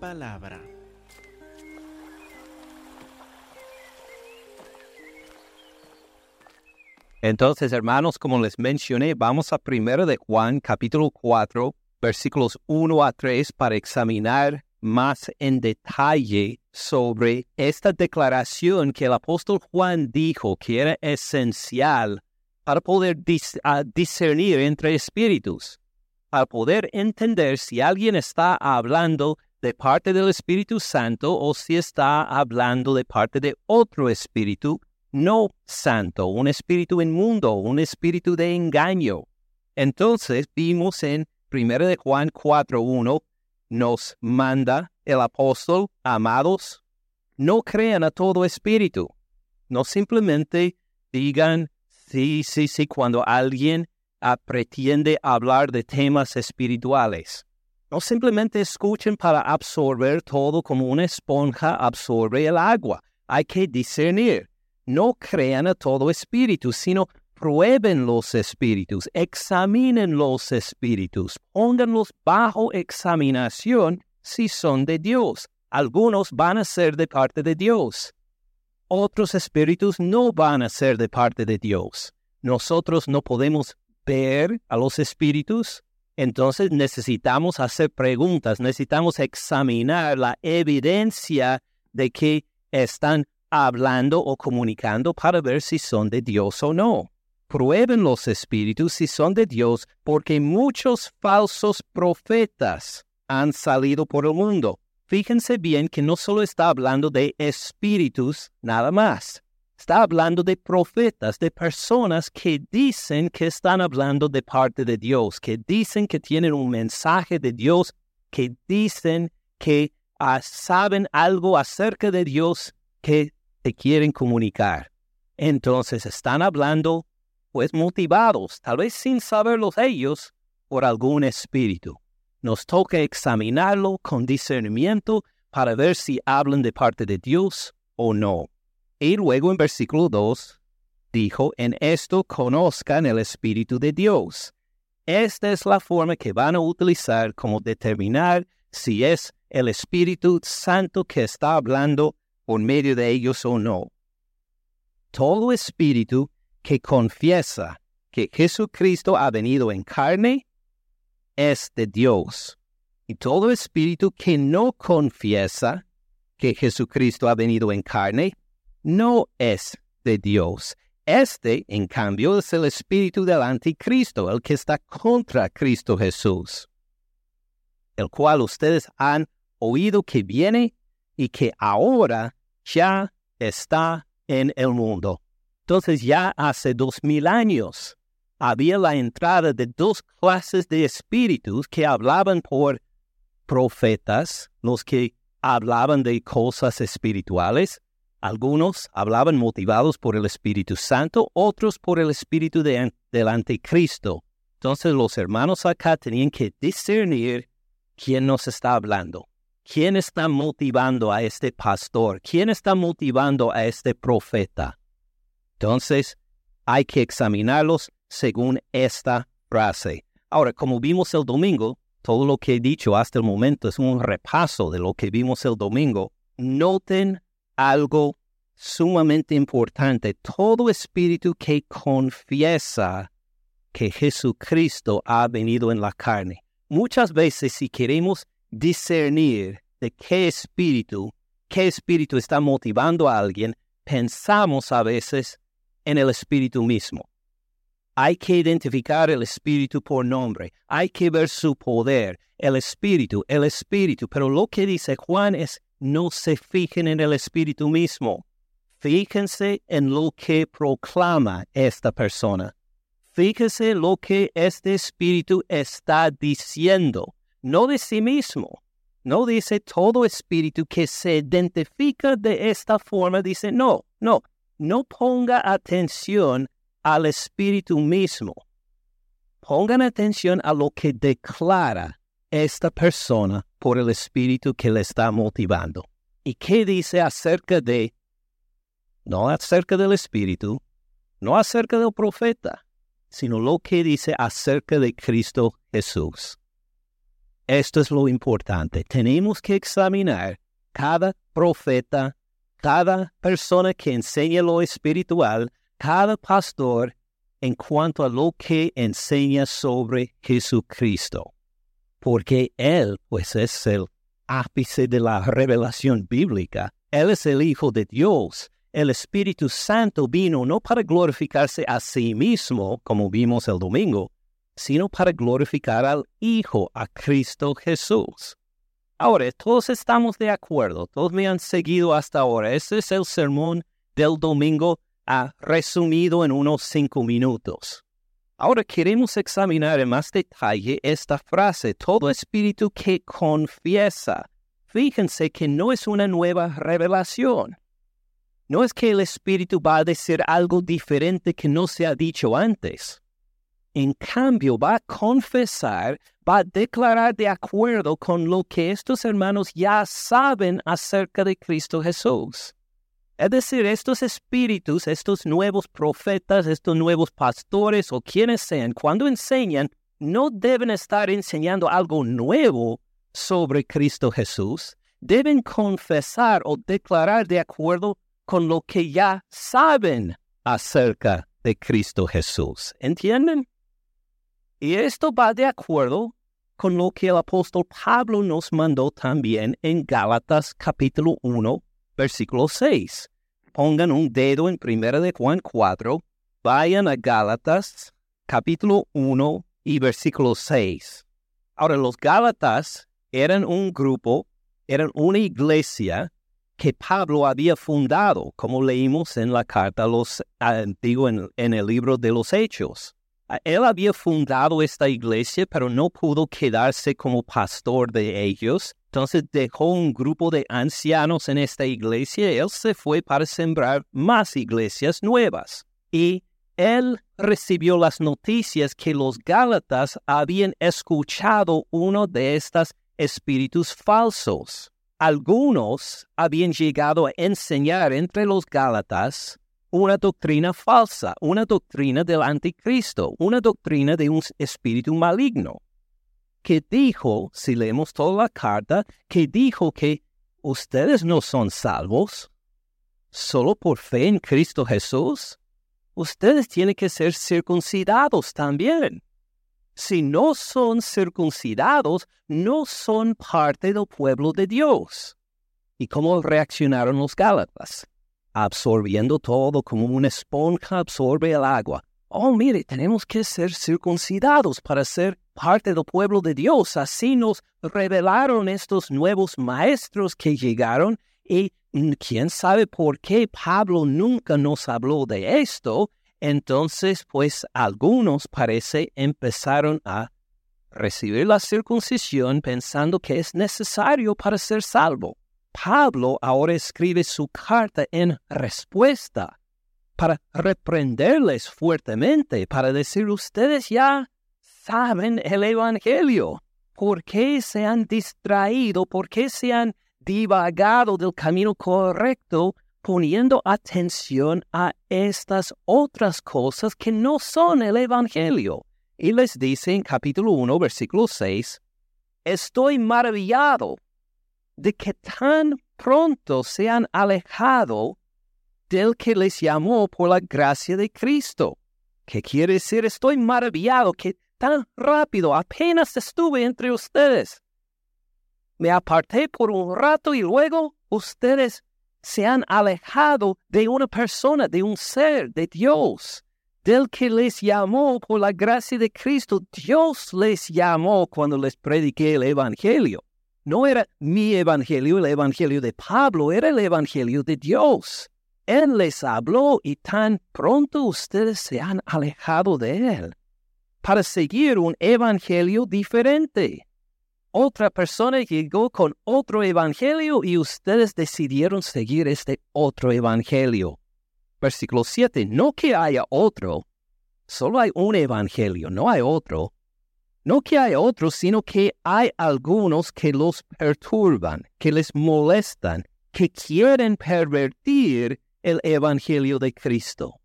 palabra. Entonces, hermanos, como les mencioné, vamos a primero de Juan, capítulo 4, versículos 1 a 3, para examinar más en detalle sobre esta declaración que el apóstol Juan dijo que era esencial para poder ah, discernir entre espíritus, para poder entender si alguien está hablando de parte del Espíritu Santo o si está hablando de parte de otro espíritu no santo, un espíritu inmundo, un espíritu de engaño. Entonces vimos en 1 de Juan 4.1, nos manda el apóstol, amados, no crean a todo espíritu. No simplemente digan sí, sí, sí, cuando alguien pretende hablar de temas espirituales. No simplemente escuchen para absorber todo como una esponja absorbe el agua. Hay que discernir no crean a todo espíritu, sino prueben los espíritus, examinen los espíritus, pónganlos bajo examinación si son de Dios. Algunos van a ser de parte de Dios. Otros espíritus no van a ser de parte de Dios. Nosotros no podemos ver a los espíritus, entonces necesitamos hacer preguntas, necesitamos examinar la evidencia de que están hablando o comunicando para ver si son de Dios o no. Prueben los espíritus si son de Dios, porque muchos falsos profetas han salido por el mundo. Fíjense bien que no solo está hablando de espíritus nada más. Está hablando de profetas, de personas que dicen que están hablando de parte de Dios, que dicen que tienen un mensaje de Dios, que dicen que ah, saben algo acerca de Dios que te quieren comunicar. Entonces están hablando, pues motivados, tal vez sin saberlos ellos, por algún espíritu. Nos toca examinarlo con discernimiento para ver si hablan de parte de Dios o no. Y luego en versículo 2 dijo, en esto conozcan el Espíritu de Dios. Esta es la forma que van a utilizar como determinar si es el Espíritu Santo que está hablando por medio de ellos o no. Todo espíritu que confiesa que Jesucristo ha venido en carne es de Dios. Y todo espíritu que no confiesa que Jesucristo ha venido en carne no es de Dios. Este, en cambio, es el espíritu del anticristo, el que está contra Cristo Jesús, el cual ustedes han oído que viene y que ahora ya está en el mundo. Entonces ya hace dos mil años había la entrada de dos clases de espíritus que hablaban por profetas, los que hablaban de cosas espirituales. Algunos hablaban motivados por el Espíritu Santo, otros por el Espíritu del Anticristo. Entonces los hermanos acá tenían que discernir quién nos está hablando. ¿Quién está motivando a este pastor? ¿Quién está motivando a este profeta? Entonces, hay que examinarlos según esta frase. Ahora, como vimos el domingo, todo lo que he dicho hasta el momento es un repaso de lo que vimos el domingo. Noten algo sumamente importante. Todo espíritu que confiesa que Jesucristo ha venido en la carne. Muchas veces si queremos discernir de qué espíritu, qué espíritu está motivando a alguien, pensamos a veces en el espíritu mismo. Hay que identificar el espíritu por nombre, hay que ver su poder, el espíritu, el espíritu, pero lo que dice Juan es no se fijen en el espíritu mismo, fíjense en lo que proclama esta persona. Fíjense lo que este espíritu está diciendo no de sí mismo. No dice todo espíritu que se identifica de esta forma, dice no, no, no ponga atención al espíritu mismo. Pongan atención a lo que declara esta persona por el espíritu que le está motivando. ¿Y qué dice acerca de, no acerca del espíritu, no acerca del profeta, sino lo que dice acerca de Cristo Jesús? esto es lo importante. Tenemos que examinar cada profeta, cada persona que enseña lo espiritual, cada pastor en cuanto a lo que enseña sobre Jesucristo. Porque Él, pues, es el ápice de la revelación bíblica. Él es el Hijo de Dios. El Espíritu Santo vino no para glorificarse a sí mismo, como vimos el domingo, sino para glorificar al Hijo, a Cristo Jesús. Ahora, todos estamos de acuerdo, todos me han seguido hasta ahora. Este es el sermón del domingo ah, resumido en unos cinco minutos. Ahora queremos examinar en más detalle esta frase, todo espíritu que confiesa. Fíjense que no es una nueva revelación. No es que el espíritu va a decir algo diferente que no se ha dicho antes. En cambio, va a confesar, va a declarar de acuerdo con lo que estos hermanos ya saben acerca de Cristo Jesús. Es decir, estos espíritus, estos nuevos profetas, estos nuevos pastores o quienes sean, cuando enseñan, no deben estar enseñando algo nuevo sobre Cristo Jesús. Deben confesar o declarar de acuerdo con lo que ya saben acerca de Cristo Jesús. ¿Entienden? Y esto va de acuerdo con lo que el apóstol Pablo nos mandó también en Gálatas capítulo 1, versículo 6. Pongan un dedo en 1 de Juan 4, vayan a Gálatas capítulo 1 y versículo 6. Ahora, los Gálatas eran un grupo, eran una iglesia que Pablo había fundado, como leímos en la carta, los, antiguos en, en el libro de los Hechos. Él había fundado esta iglesia, pero no pudo quedarse como pastor de ellos. Entonces dejó un grupo de ancianos en esta iglesia él se fue para sembrar más iglesias nuevas. Y él recibió las noticias que los Gálatas habían escuchado uno de estos espíritus falsos. Algunos habían llegado a enseñar entre los Gálatas una doctrina falsa, una doctrina del anticristo, una doctrina de un espíritu maligno, que dijo, si leemos toda la carta, que dijo que ustedes no son salvos solo por fe en Cristo Jesús. Ustedes tienen que ser circuncidados también. Si no son circuncidados, no son parte del pueblo de Dios. ¿Y cómo reaccionaron los Gálatas? Absorbiendo todo como una esponja absorbe el agua. Oh, mire, tenemos que ser circuncidados para ser parte del pueblo de Dios. Así nos revelaron estos nuevos maestros que llegaron y quién sabe por qué Pablo nunca nos habló de esto. Entonces, pues algunos parece empezaron a recibir la circuncisión pensando que es necesario para ser salvo. Pablo ahora escribe su carta en respuesta para reprenderles fuertemente, para decir ustedes ya saben el Evangelio. ¿Por qué se han distraído? ¿Por qué se han divagado del camino correcto poniendo atención a estas otras cosas que no son el Evangelio? Y les dice en capítulo 1, versículo 6, estoy maravillado de que tan pronto se han alejado del que les llamó por la gracia de Cristo. ¿Qué quiere decir? Estoy maravillado que tan rápido apenas estuve entre ustedes. Me aparté por un rato y luego ustedes se han alejado de una persona, de un ser, de Dios, del que les llamó por la gracia de Cristo. Dios les llamó cuando les prediqué el Evangelio. No era mi evangelio, el evangelio de Pablo, era el evangelio de Dios. Él les habló y tan pronto ustedes se han alejado de él para seguir un evangelio diferente. Otra persona llegó con otro evangelio y ustedes decidieron seguir este otro evangelio. Versículo 7. No que haya otro, solo hay un evangelio, no hay otro. No que hay otros, sino que hay algunos que los perturban, que les molestan, que quieren pervertir el Evangelio de Cristo,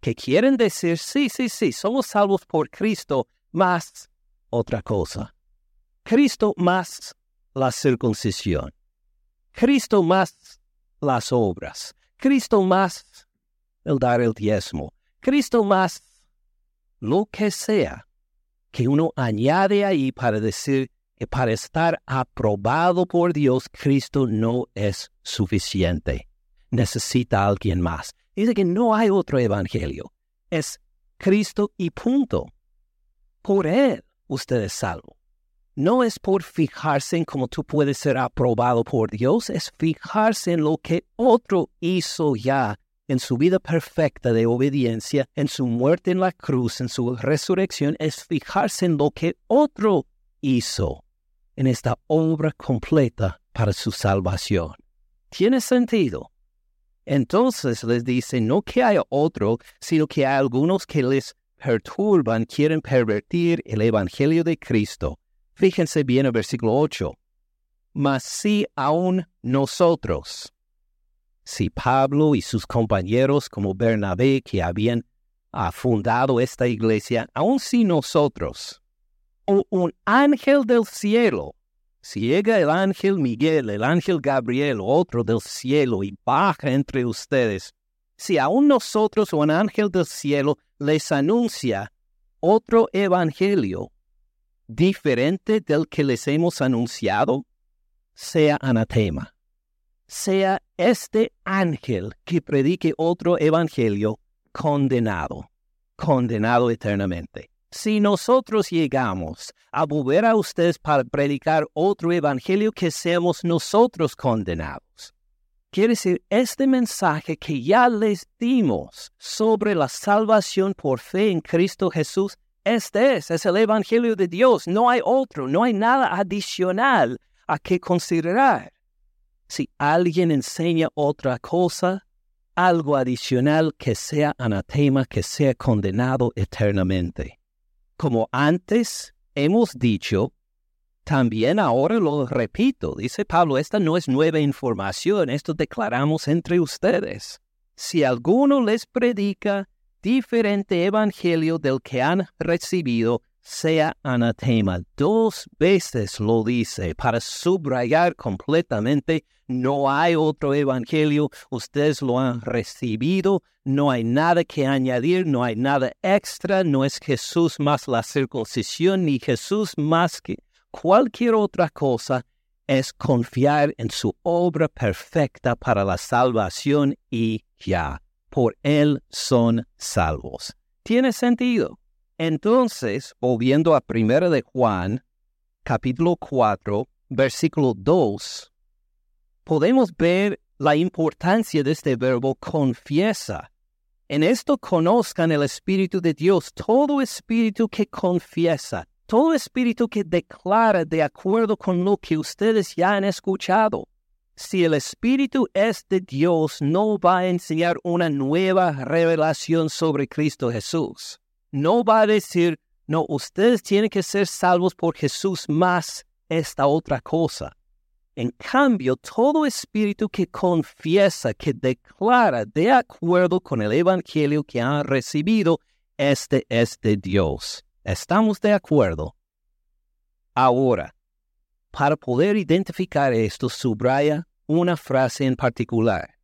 que quieren decir, sí, sí, sí, somos salvos por Cristo, más otra cosa. Cristo más la circuncisión. Cristo más las obras. Cristo más el dar el diezmo. Cristo más lo que sea que uno añade ahí para decir que para estar aprobado por Dios, Cristo no es suficiente. Necesita alguien más. Dice que no hay otro evangelio. Es Cristo y punto. Por Él usted es salvo. No es por fijarse en cómo tú puedes ser aprobado por Dios, es fijarse en lo que otro hizo ya en su vida perfecta de obediencia, en su muerte en la cruz, en su resurrección, es fijarse en lo que otro hizo en esta obra completa para su salvación. ¿Tiene sentido? Entonces les dice no que haya otro, sino que hay algunos que les perturban, quieren pervertir el Evangelio de Cristo. Fíjense bien el versículo 8. Mas si aún nosotros, si Pablo y sus compañeros como Bernabé que habían ah, fundado esta iglesia, aun si nosotros, o un ángel del cielo, si llega el ángel Miguel, el ángel Gabriel, otro del cielo, y baja entre ustedes, si aún nosotros o un ángel del cielo les anuncia otro evangelio diferente del que les hemos anunciado, sea anatema sea este ángel que predique otro evangelio condenado, condenado eternamente. Si nosotros llegamos a volver a ustedes para predicar otro evangelio, que seamos nosotros condenados. Quiere decir, este mensaje que ya les dimos sobre la salvación por fe en Cristo Jesús, este es, es el evangelio de Dios. No hay otro, no hay nada adicional a que considerar si alguien enseña otra cosa, algo adicional que sea anatema, que sea condenado eternamente. Como antes hemos dicho, también ahora lo repito, dice Pablo, esta no es nueva información, esto declaramos entre ustedes. Si alguno les predica diferente evangelio del que han recibido, sea anatema. Dos veces lo dice para subrayar completamente, no hay otro evangelio, ustedes lo han recibido, no hay nada que añadir, no hay nada extra, no es Jesús más la circuncisión, ni Jesús más que cualquier otra cosa, es confiar en su obra perfecta para la salvación y ya, por Él son salvos. ¿Tiene sentido? Entonces, volviendo a 1 de Juan, capítulo 4, versículo 2, podemos ver la importancia de este verbo confiesa. En esto conozcan el Espíritu de Dios, todo espíritu que confiesa, todo espíritu que declara de acuerdo con lo que ustedes ya han escuchado. Si el Espíritu es de Dios, no va a enseñar una nueva revelación sobre Cristo Jesús no va a decir, no, ustedes tienen que ser salvos por Jesús más esta otra cosa. En cambio, todo espíritu que confiesa, que declara de acuerdo con el Evangelio que han recibido, este es de Dios. ¿Estamos de acuerdo? Ahora, para poder identificar esto, subraya una frase en particular.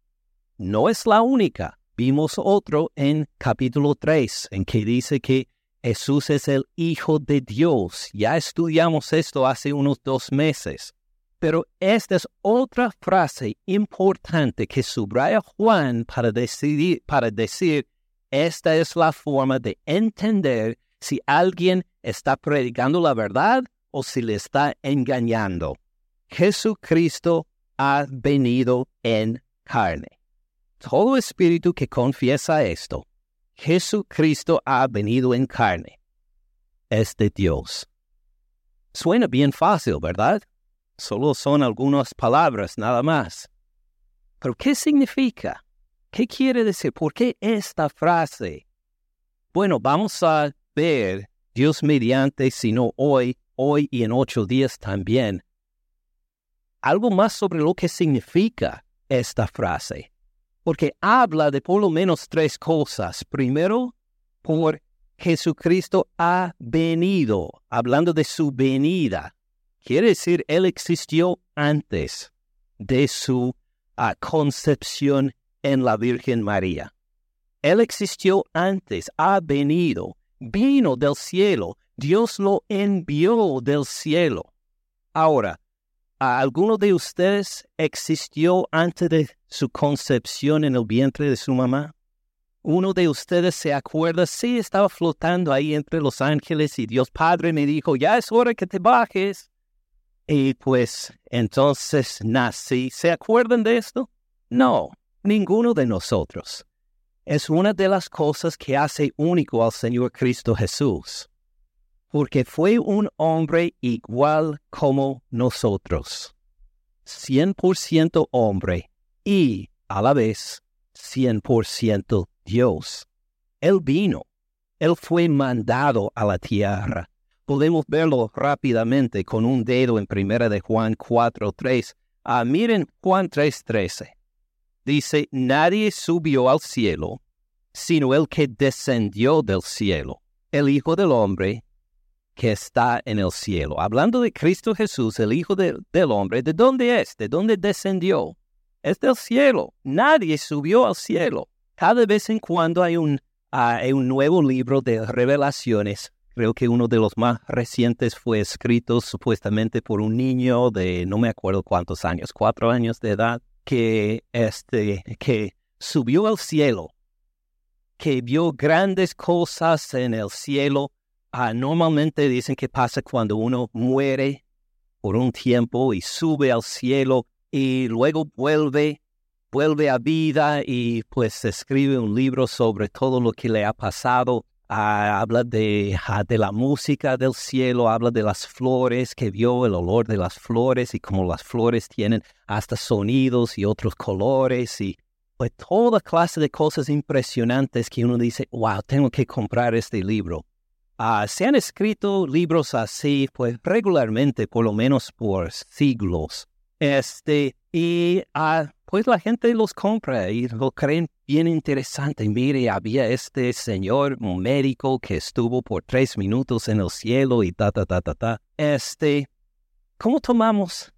No es la única, Vimos otro en capítulo 3, en que dice que Jesús es el Hijo de Dios. Ya estudiamos esto hace unos dos meses. Pero esta es otra frase importante que subraya Juan para, para decir, esta es la forma de entender si alguien está predicando la verdad o si le está engañando. Jesucristo ha venido en carne. Todo espíritu que confiesa esto, Jesucristo ha venido en carne, es de Dios. Suena bien fácil, ¿verdad? Solo son algunas palabras nada más. Pero ¿qué significa? ¿Qué quiere decir? ¿Por qué esta frase? Bueno, vamos a ver, Dios mediante, si no hoy, hoy y en ocho días también, algo más sobre lo que significa esta frase porque habla de por lo menos tres cosas. Primero, por Jesucristo ha venido, hablando de su venida. Quiere decir Él existió antes de su ah, concepción en la Virgen María. Él existió antes, ha venido, vino del cielo, Dios lo envió del cielo. Ahora, ¿alguno de ustedes existió antes de su concepción en el vientre de su mamá? ¿Uno de ustedes se acuerda? Sí, estaba flotando ahí entre los ángeles y Dios Padre me dijo, ya es hora que te bajes. Y pues entonces nací. ¿Se acuerdan de esto? No, ninguno de nosotros. Es una de las cosas que hace único al Señor Cristo Jesús porque fue un hombre igual como nosotros, 100% hombre y a la vez 100% Dios. Él vino, Él fue mandado a la tierra. Podemos verlo rápidamente con un dedo en primera de Juan 4.3. Ah, miren Juan 3.13. Dice, nadie subió al cielo, sino el que descendió del cielo, el Hijo del Hombre que está en el cielo. Hablando de Cristo Jesús, el Hijo del Hombre, ¿de dónde es? ¿De dónde descendió? Es del cielo. Nadie subió al cielo. Cada vez en cuando hay un, hay un nuevo libro de revelaciones. Creo que uno de los más recientes fue escrito supuestamente por un niño de no me acuerdo cuántos años, cuatro años de edad, que, este, que subió al cielo, que vio grandes cosas en el cielo Ah, normalmente dicen que pasa cuando uno muere por un tiempo y sube al cielo y luego vuelve, vuelve a vida y pues escribe un libro sobre todo lo que le ha pasado. Ah, habla de, ah, de la música del cielo, habla de las flores que vio, el olor de las flores y cómo las flores tienen hasta sonidos y otros colores y pues toda clase de cosas impresionantes que uno dice, wow, tengo que comprar este libro. Ah, se han escrito libros así, pues regularmente, por lo menos por siglos. Este, y pues la gente los compra y lo creen bien interesante. Mire, había este señor, médico que estuvo por tres minutos en el cielo y ta, ta, ta, ta, ta. Este, ¿cómo tomamos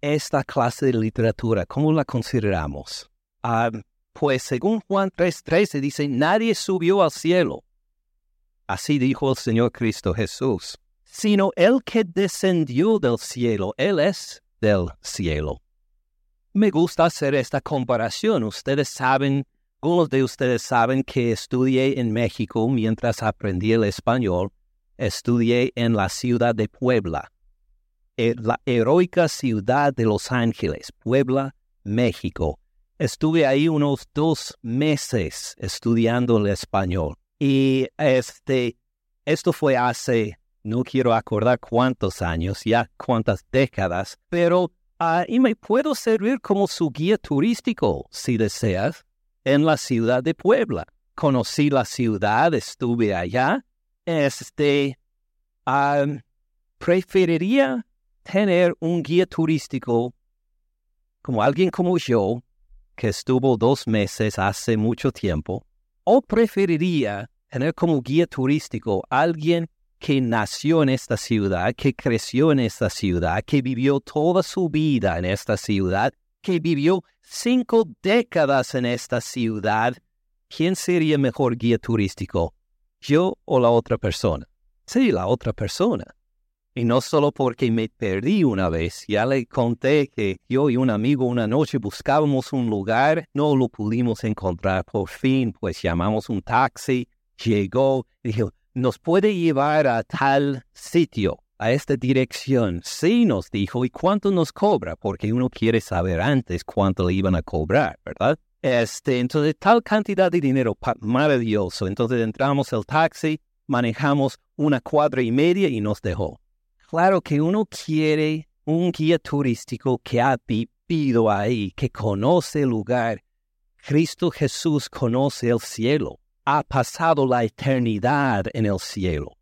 esta clase de literatura? ¿Cómo la consideramos? Ah, pues según Juan 3.13 dice, nadie subió al cielo Así dijo el Señor Cristo Jesús, sino el que descendió del cielo, Él es del cielo. Me gusta hacer esta comparación. Ustedes saben, algunos de ustedes saben que estudié en México mientras aprendí el español. Estudié en la ciudad de Puebla, eh, la heroica ciudad de Los Ángeles, Puebla, México. Estuve ahí unos dos meses estudiando el español. Y este, esto fue hace, no quiero acordar cuántos años, ya cuántas décadas, pero ahí me puedo servir como su guía turístico, si deseas, en la ciudad de Puebla. Conocí la ciudad, estuve allá. Este, preferiría tener un guía turístico como alguien como yo, que estuvo dos meses hace mucho tiempo, ¿O preferiría tener como guía turístico alguien que nació en esta ciudad, que creció en esta ciudad, que vivió toda su vida en esta ciudad, que vivió cinco décadas en esta ciudad? ¿Quién sería mejor guía turístico? ¿Yo o la otra persona? Sí, la otra persona. Y no solo porque me perdí una vez, ya le conté que yo y un amigo una noche buscábamos un lugar, no lo pudimos encontrar. Por fin, pues llamamos un taxi, llegó, dijo, ¿nos puede llevar a tal sitio, a esta dirección? Sí, nos dijo, ¿y cuánto nos cobra? Porque uno quiere saber antes cuánto le iban a cobrar, ¿verdad? Este, entonces, tal cantidad de dinero, maravilloso. Entonces entramos el taxi, manejamos una cuadra y media y nos dejó. Claro que uno quiere un guía turístico que ha vivido ahí, que conoce el lugar. Cristo Jesús conoce el cielo, ha pasado la eternidad en el cielo.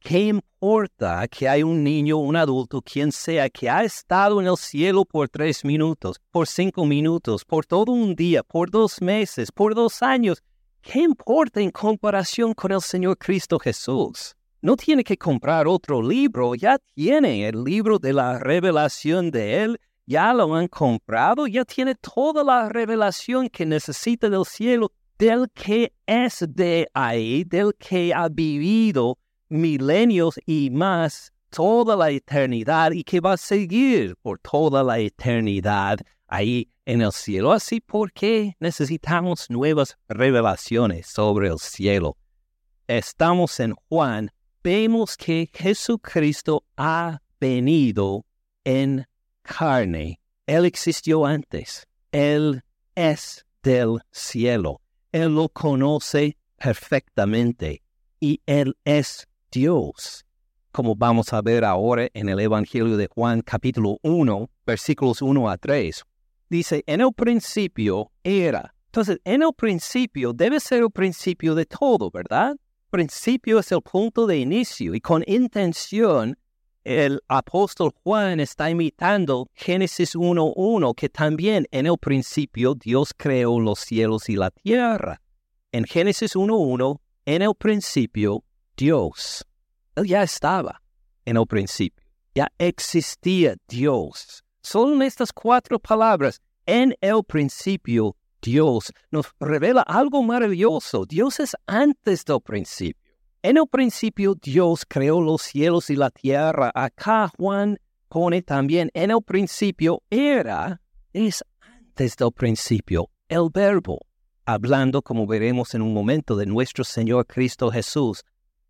¿Qué importa que hay un niño, un adulto, quien sea, que ha estado en el cielo por tres minutos, por cinco minutos, por todo un día, por dos meses, por dos años? ¿Qué importa en comparación con el Señor Cristo Jesús? no tiene que comprar otro libro, ya tiene el libro de la revelación de Él, ya lo han comprado, ya tiene toda la revelación que necesita del cielo, del que es de ahí, del que ha vivido milenios y más toda la eternidad y que va a seguir por toda la eternidad ahí en el cielo. Así porque necesitamos nuevas revelaciones sobre el cielo. Estamos en Juan, vemos que Jesucristo ha venido en carne. Él existió antes. Él es del cielo. Él lo conoce perfectamente y Él es Dios. Como vamos a ver ahora en el Evangelio de Juan capítulo 1, versículos 1 a 3. Dice, en el principio era. Entonces, en el principio debe ser el principio de todo, ¿verdad? Principio es el punto de inicio y con intención el apóstol Juan está imitando Génesis 1.1, que también en el principio Dios creó los cielos y la tierra. En Génesis 1.1, en el principio Dios. Él ya estaba en el principio. Ya existía Dios. Solo en estas cuatro palabras, en el principio Dios, nos revela algo maravilloso. Dios es antes del principio. En el principio Dios creó los cielos y la tierra. Acá Juan pone también, en el principio era, es antes del principio, el verbo, hablando como veremos en un momento de nuestro Señor Cristo Jesús.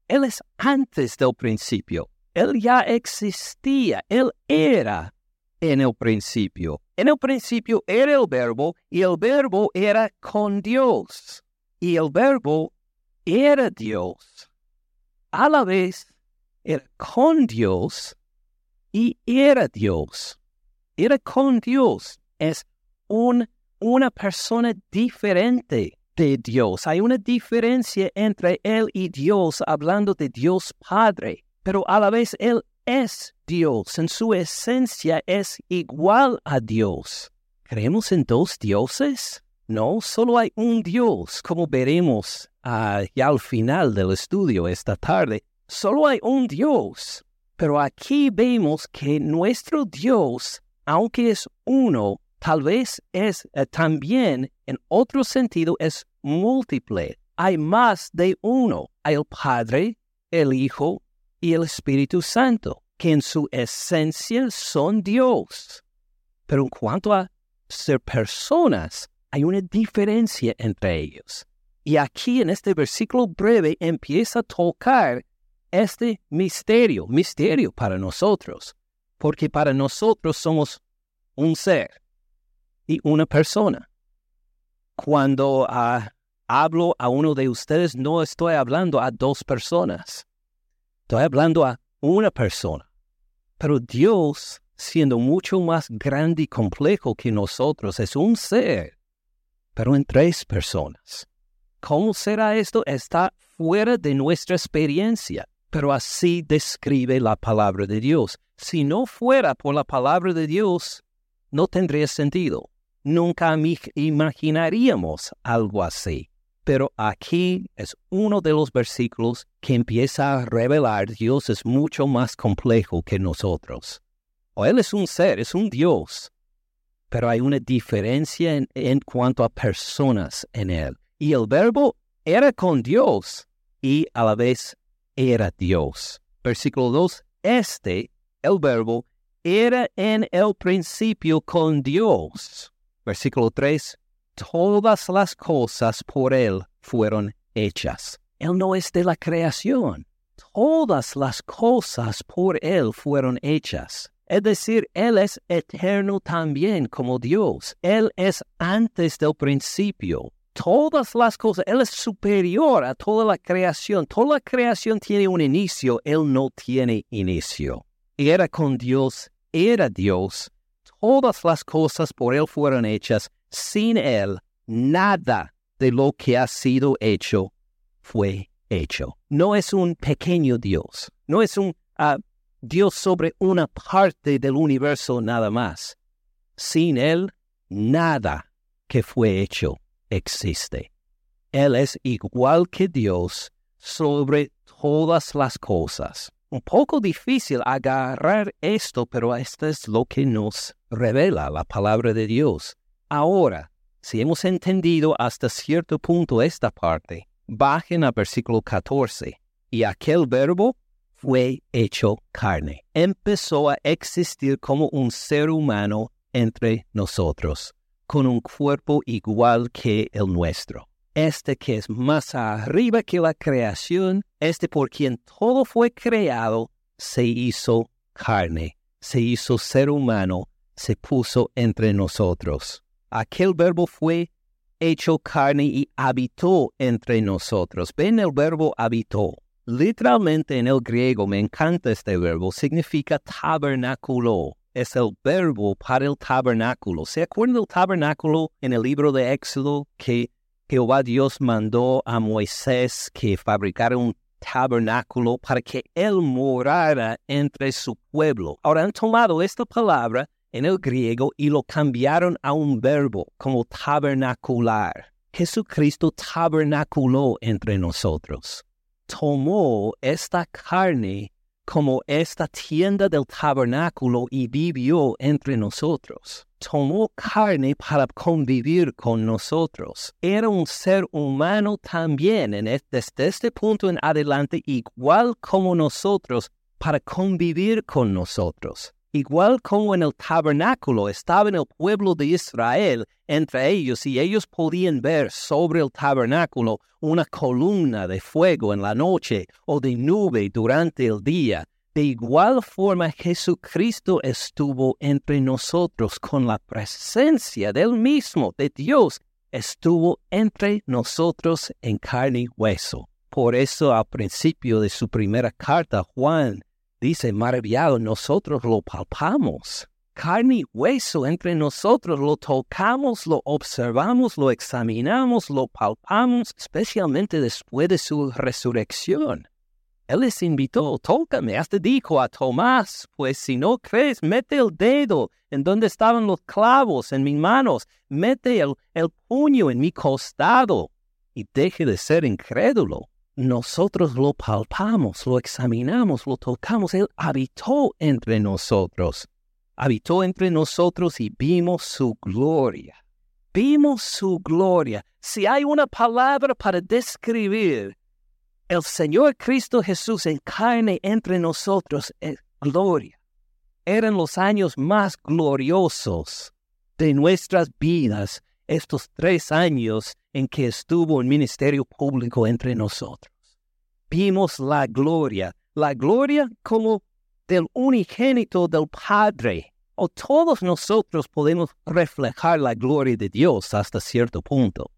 Él es antes del principio. Él ya existía. Él era en el principio. En el principio era el verbo y el verbo era con Dios. Y el verbo era Dios a la vez era con Dios y era Dios. Era con Dios. Es un, una persona diferente de Dios. Hay una diferencia entre Él y Dios hablando de Dios Padre, pero a la vez Él es Dios. En su esencia es igual a Dios. ¿Creemos en dos dioses? No, solo hay un Dios, como veremos uh, ya al final del estudio esta tarde. Solo hay un Dios. Pero aquí vemos que nuestro Dios, aunque es uno, tal vez es eh, también, en otro sentido, es múltiple. Hay más de uno. Hay el Padre, el Hijo y el Espíritu Santo, que en su esencia son Dios. Pero en cuanto a ser personas, hay una diferencia entre ellos. Y aquí en este versículo breve empieza a tocar este misterio, misterio para nosotros, porque para nosotros somos un ser y una persona. Cuando ah, hablo a uno de ustedes, no estoy hablando a dos personas, estoy hablando a una persona. Pero Dios, siendo mucho más grande y complejo que nosotros, es un ser pero en tres personas. ¿Cómo será esto? Está fuera de nuestra experiencia, pero así describe la palabra de Dios. Si no fuera por la palabra de Dios, no tendría sentido. Nunca imaginaríamos algo así. Pero aquí es uno de los versículos que empieza a revelar Dios es mucho más complejo que nosotros. O Él es un ser, es un Dios, pero hay una diferencia en, cuanto a personas en él. Y el verbo era con Dios y a la vez era Dios. Versículo 2, este, el verbo, era en el principio con Dios. Versículo 3, todas las cosas por Él fueron hechas. Él no es de la creación. Todas las cosas por Él fueron hechas. Es decir, Él es eterno también como Dios. Él es antes del principio. Todas las cosas, Él es superior a toda la creación. Toda la creación tiene un inicio, Él no tiene inicio. Era con Dios, era Dios. Todas las cosas por Él fueron hechas. Sin Él, nada de lo que ha sido hecho fue hecho. No es un pequeño Dios, no es un ah, Dios sobre una parte del universo nada más. Sin Él, nada que fue hecho existe. Él es igual que Dios sobre todas las cosas. Un poco difícil agarrar esto, pero esto es lo que nos revela la palabra de Dios. Ahora, si hemos entendido hasta cierto punto esta parte, bajen al versículo 14. Y aquel verbo fue hecho carne. Empezó a existir como un ser humano entre nosotros, con un cuerpo igual que el nuestro. Este que es más arriba que la creación, este por quien todo fue creado, se hizo carne, se hizo ser humano, se puso entre nosotros. Aquel verbo fue hecho carne y habitó entre nosotros. Ven el verbo habitó. Literalmente en el griego, me encanta este verbo, significa tabernáculo. Es el verbo para el tabernáculo. ¿Se acuerdan del tabernáculo en el libro de Éxodo que Jehová Dios mandó a Moisés que fabricara un tabernáculo para que él morara entre su pueblo? Ahora han tomado esta palabra en el griego y lo cambiaron a un verbo como tabernacular. Jesucristo tabernaculó entre nosotros tomó esta carne como esta tienda del tabernáculo y vivió entre nosotros. Tomó carne para convivir con nosotros. Era un ser humano también en desde este punto en adelante, igual como nosotros, para convivir con nosotros. Igual como en el tabernáculo estaba en el pueblo de Israel entre ellos y ellos podían ver sobre el tabernáculo una columna de fuego en la noche o de nube durante el día. De igual forma Jesucristo estuvo entre nosotros con la presencia del mismo, de Dios, estuvo entre nosotros en carne y hueso. Por eso al principio de su primera carta, Juan Dice, maravillado, nosotros lo palpamos. Carne y hueso entre nosotros, lo tocamos, lo observamos, lo examinamos, lo palpamos, especialmente después de su resurrección. Él les invitó, tócame, hasta dijo a Tomás, pues si no crees, mete el dedo en donde estaban los clavos en mis manos, mete el, el puño en mi costado y deje de ser incrédulo nosotros lo palpamos, lo examinamos, lo tocamos. Él habitó entre nosotros. Habitó entre nosotros y vimos su gloria. Vimos su gloria. Si hay una palabra para describir el Señor Cristo Jesús en carne entre nosotros, es gloria. Eran los años más gloriosos de nuestras vidas estos tres años en que estuvo en ministerio público entre nosotros. Vimos la gloria, la gloria como del unigénito del Padre. O todos nosotros podemos reflejar la gloria de Dios hasta cierto punto.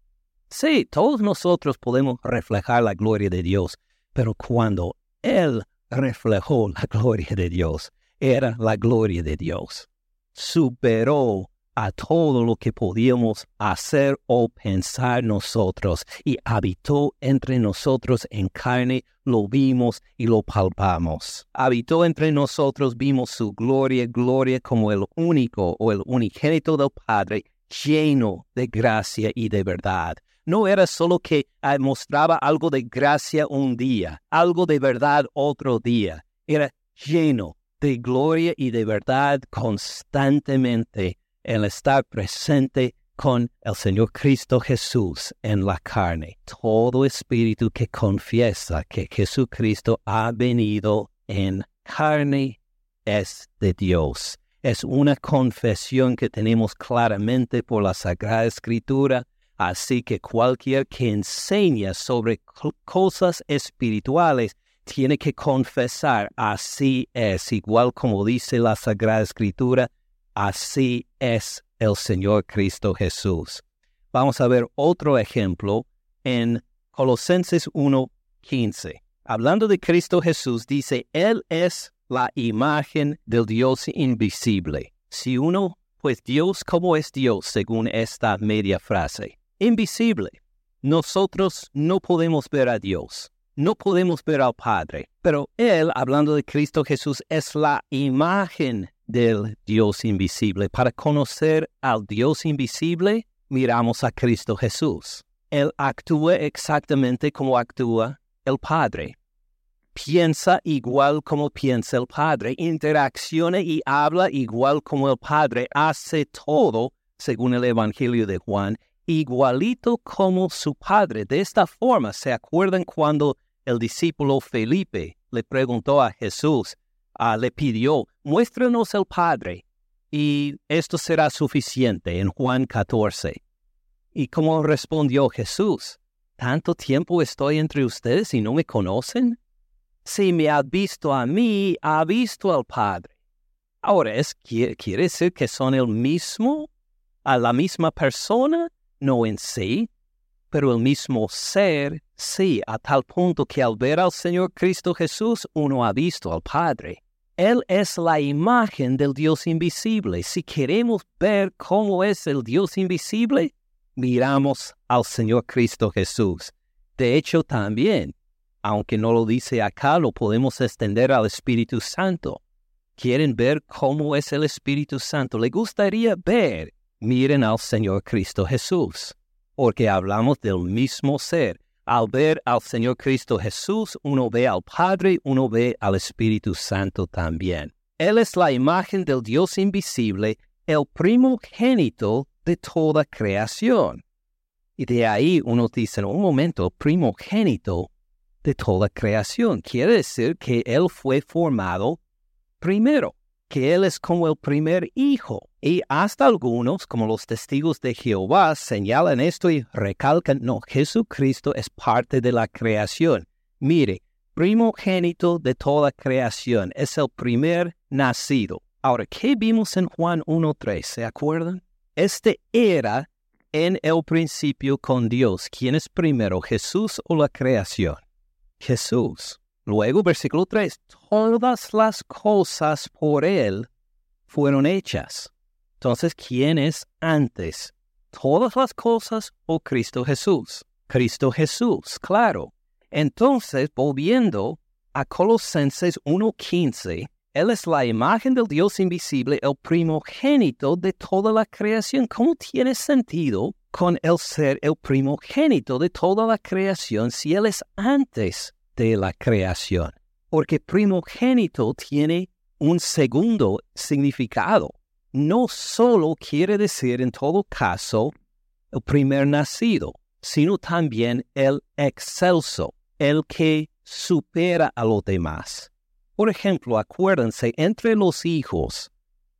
Sí, todos nosotros podemos reflejar la gloria de Dios, pero cuando Él reflejó la gloria de Dios, era la gloria de Dios. Superó a todo lo que podíamos hacer o pensar nosotros y habitó entre nosotros en carne, lo vimos y lo palpamos. Habitó entre nosotros, vimos su gloria, gloria como el único o el unigénito del Padre, lleno de gracia y de verdad. No era solo que ah, mostraba algo de gracia un día, algo de verdad otro día. Era lleno de gloria y de verdad constantemente el estar presente con el Señor Cristo Jesús en la carne. Todo espíritu que confiesa que Jesucristo ha venido en carne es de Dios. Es una confesión que tenemos claramente por la Sagrada Escritura, así que cualquier que enseña sobre cosas espirituales tiene que confesar, así es, igual como dice la Sagrada Escritura, Así es el Señor Cristo Jesús. Vamos a ver otro ejemplo en Colosenses 1:15. Hablando de Cristo Jesús, dice, Él es la imagen del Dios invisible. Si uno, pues Dios, ¿cómo es Dios según esta media frase? Invisible. Nosotros no podemos ver a Dios, no podemos ver al Padre, pero Él, hablando de Cristo Jesús, es la imagen del Dios invisible. Para conocer al Dios invisible, miramos a Cristo Jesús. Él actúa exactamente como actúa el Padre. piensa igual como piensa el Padre, interacciona y habla igual como el Padre, hace todo, según el Evangelio de Juan, igualito como su Padre. De esta forma, ¿se acuerdan cuando el discípulo Felipe le preguntó a Jesús, ah, le pidió, muéstranos el Padre, y esto será suficiente en Juan 14? ¿Y cómo respondió Jesús? ¿Tanto tiempo estoy entre ustedes y no me conocen? Si me ha visto a mí, ha visto al Padre. Ahora, ¿es, ¿quiere decir que son el mismo, a la misma persona? No en sí, pero el mismo ser, sí, a tal punto que al ver al Señor Cristo Jesús, uno ha visto al Padre. Él es la imagen del Dios invisible. Si queremos ver cómo es el Dios invisible, miramos al Señor Cristo Jesús. De hecho, también, aunque no lo dice acá, lo podemos extender al Espíritu Santo. ¿Quieren ver cómo es el Espíritu Santo? ¿Le gustaría ver? Miren al Señor Cristo Jesús, porque hablamos del mismo ser. Al ver al Señor Cristo Jesús, uno ve al Padre, uno ve al Espíritu Santo también. Él es la imagen del Dios invisible, el primogénito de toda creación. Y de ahí uno dice, un momento, primogénito de toda creación. Quiere decir que Él fue formado primero, que Él es como el primer hijo. Y hasta algunos, como los testigos de Jehová, señalan esto y recalcan, no, Jesucristo es parte de la creación. Mire, primogénito de toda creación, es el primer nacido. Ahora, ¿qué vimos en Juan 1.3? ¿Se acuerdan? Este era en el principio con Dios. ¿Quién es primero, Jesús o la creación? Jesús. Luego, versículo 3, todas las cosas por Él fueron hechas. Entonces, ¿quién es antes? ¿Todas las cosas o Cristo Jesús? Cristo Jesús, claro. Entonces, volviendo a Colosenses 1.15, él es la imagen del Dios invisible, el primogénito de toda la creación. ¿Cómo tiene sentido con el ser el primogénito de toda la creación si Él es antes de la creación? Porque primogénito tiene un segundo significado. No solo quiere decir en todo caso el primer nacido, sino también el excelso, el que supera a los demás. Por ejemplo, acuérdense, entre los hijos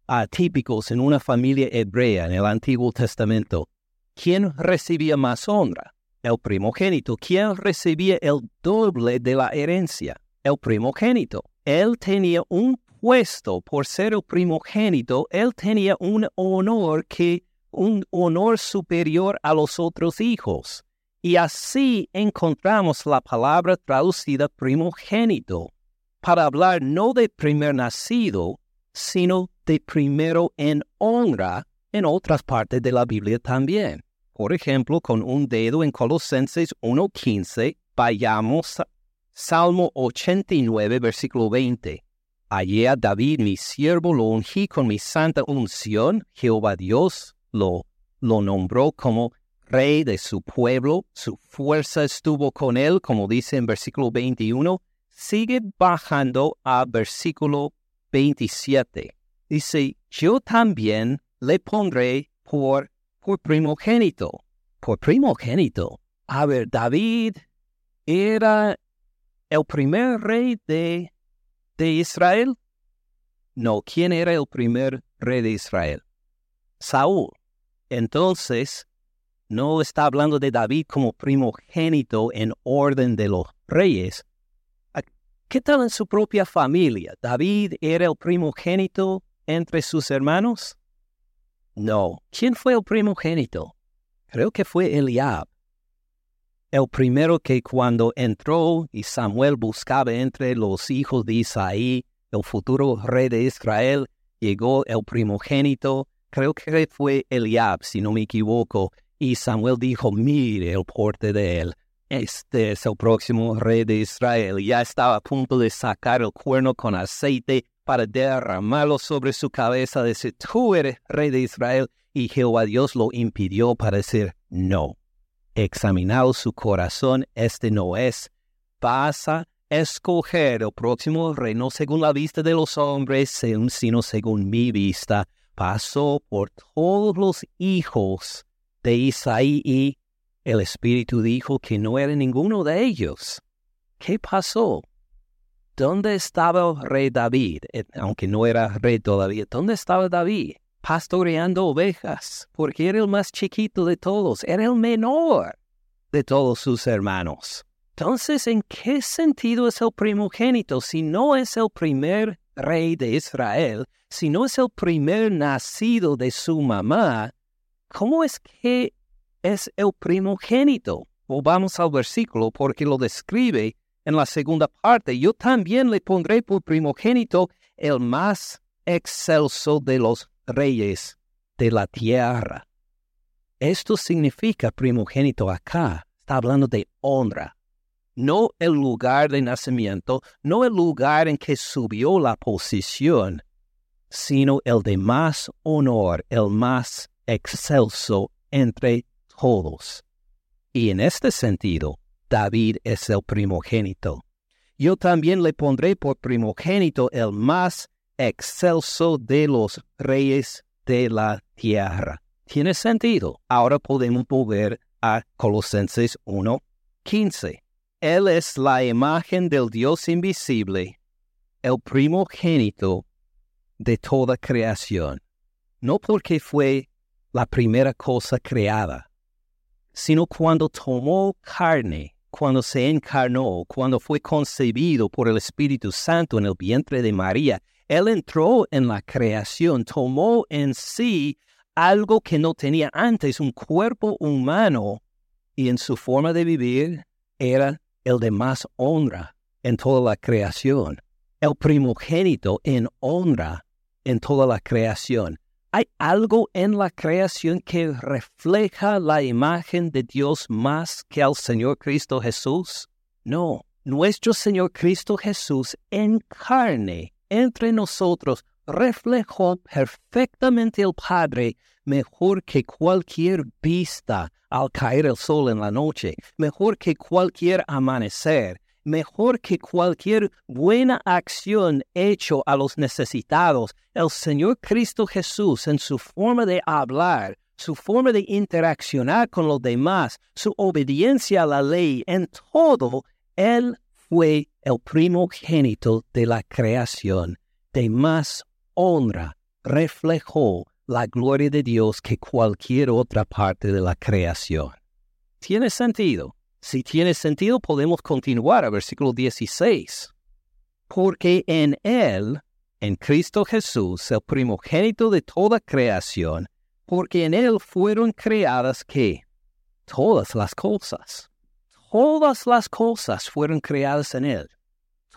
atípicos en una familia hebrea en el Antiguo Testamento, ¿quién recibía más honra? El primogénito. ¿Quién recibía el doble de la herencia? El primogénito. Él tenía un puesto por ser el primogénito, él tenía un honor que un honor superior a los otros hijos. Y así encontramos la palabra traducida primogénito para hablar no de primer nacido, sino de primero en honra en otras partes de la Biblia también. Por ejemplo, con un dedo en Colosenses 1.15, vayamos a Salmo 89, versículo 20. Allí a David, mi siervo, lo ungí con mi santa unción. Jehová Dios lo, lo nombró como rey de su pueblo. Su fuerza estuvo con él, como dice en versículo 21 sigue bajando a versículo 27. Dice, yo también le pondré por, por primogénito. Por primogénito. A ver, David era el primer rey de, de Israel. No, ¿quién era el primer rey de Israel? Saúl. Entonces, no está hablando de David como primogénito en orden de los reyes, ¿Qué tal en su propia familia? ¿David era el primogénito entre sus hermanos? No. ¿Quién fue el primogénito? Creo que fue Eliab. El primero que cuando entró y Samuel buscaba entre los hijos de Isaí, el futuro rey de Israel, llegó el primogénito, creo que fue Eliab, si no me equivoco, y Samuel dijo, mire el porte de él, este es el próximo rey de Israel. Ya estaba a punto de sacar el cuerno con aceite para derramarlo sobre su cabeza, decir, tú eres rey de Israel. Y Jehová Dios lo impidió para decir, no. Examinado su corazón, este no es. Pasa escoger el próximo rey, no según la vista de los hombres, sino según mi vista, pasó por todos los hijos de Isaí y el Espíritu dijo que no era ninguno de ellos. ¿Qué pasó? ¿Dónde estaba el rey David? Eh, aunque no era rey todavía, ¿dónde estaba David? Pastoreando ovejas, porque era el más chiquito de todos, era el menor de todos sus hermanos. Entonces, ¿en qué sentido es el primogénito si no es el primer rey de Israel, si no es el primer nacido de su mamá? ¿Cómo es que es el primogénito? O vamos al versículo porque lo describe en la segunda parte. Yo también le pondré por primogénito el más excelso de los reyes de la tierra. Esto significa primogénito acá. Está hablando de honra. No el lugar de nacimiento, no el lugar en que subió la posición, sino el de más honor, el más excelso entre todos. Y en este sentido, David es el primogénito. Yo también le pondré por primogénito el más excelso de los reyes de la tierra. Tiene sentido. Ahora podemos volver a Colosenses 1.15. Él es la imagen del Dios invisible, el primogénito de toda creación. No porque fue la primera cosa creada, sino cuando tomó carne, cuando se encarnó, cuando fue concebido por el Espíritu Santo en el vientre de María. Él entró en la creación, tomó en sí algo que no tenía antes, un cuerpo humano, y en su forma de vivir era el de más honra en toda la creación, el primogénito en honra en toda la creación. ¿Hay algo en la creación que refleja la imagen de Dios más que al Señor Cristo Jesús? No, nuestro Señor Cristo Jesús en carne entre nosotros reflejó perfectamente el Padre mejor que cualquier vista al caer el sol en la noche, mejor que cualquier amanecer, mejor que cualquier buena acción hecho a los necesitados. El Señor Cristo Jesús en su forma de hablar, su forma de interaccionar con los demás, su obediencia a la ley, en todo, Él fue el primogénito de la creación, de más honra, reflejó la gloria de Dios que cualquier otra parte de la creación. ¿Tiene sentido? Si tiene sentido, podemos continuar a versículo 16. Porque en Él, en Cristo Jesús, el primogénito de toda creación, porque en Él fueron creadas que todas las cosas, todas las cosas fueron creadas en Él.